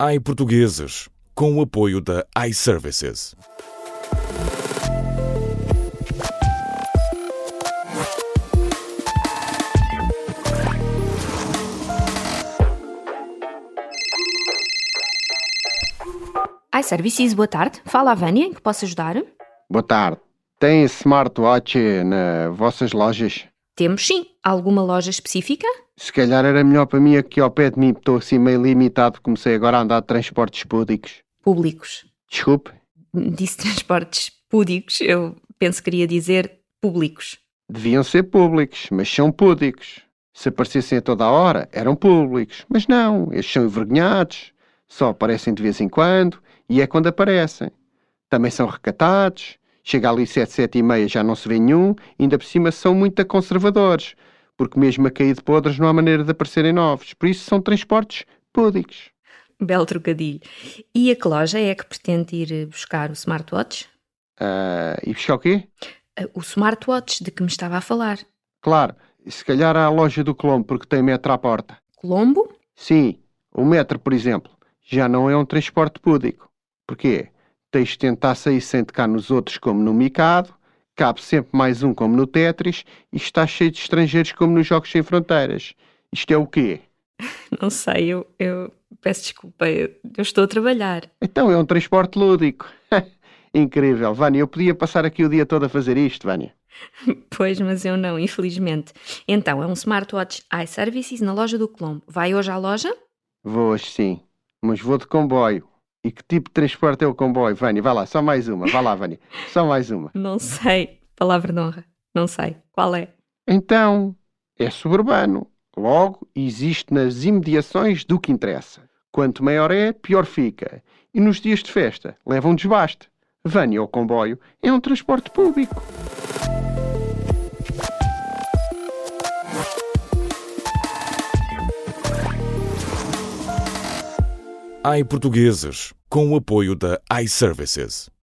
iPortugueses, com o apoio da iServices. iServices, boa tarde. Fala a Vânia, em que posso ajudar? Boa tarde. Tem smartwatch nas vossas lojas? Temos sim. Alguma loja específica? Se calhar era melhor para mim aqui ao pé de mim, estou assim meio limitado, comecei agora a andar de transportes públicos. Públicos. Desculpe, Disse transportes púdicos. Eu penso que queria dizer públicos. deviam ser públicos, mas são púdicos. Se aparecessem a toda a hora, eram públicos. Mas não, estes são envergonhados, só aparecem de vez em quando, e é quando aparecem. Também são recatados, chega ali sete, sete e meia já não se vê nenhum, ainda por cima são muito conservadores, porque mesmo a cair de podres não há maneira de aparecerem novos, por isso são transportes púdicos. Belo trocadilho. E a que loja é que pretende ir buscar o smartwatch? Ah, e buscar o quê? Ah, O smartwatch de que me estava a falar. Claro, se calhar à loja do Colombo, porque tem metro à porta. Colombo? Sim, o metro, por exemplo, já não é um transporte público. Porquê? Tens de tentar sair sem tocar nos outros como no Micado, cabe sempre mais um como no Tetris e está cheio de estrangeiros como nos Jogos Sem Fronteiras. Isto é o quê? Não sei, eu, eu peço desculpa, eu, eu estou a trabalhar. Então é um transporte lúdico. Incrível, Vânia, eu podia passar aqui o dia todo a fazer isto, Vânia. Pois, mas eu não, infelizmente. Então, é um smartwatch iServices na loja do Colombo. Vai hoje à loja? Vou hoje sim, mas vou de comboio. E que tipo de transporte é o comboio, Vânia? Vai lá, só mais uma. Vai lá, Vânia. Só mais uma. Não sei. Palavra de honra. Não sei. Qual é? Então, é suburbano. Logo, existe nas imediações do que interessa. Quanto maior é, pior fica. E nos dias de festa, leva um desbaste. Vânia ou comboio é um transporte público. iPortugueses, com o apoio da iServices.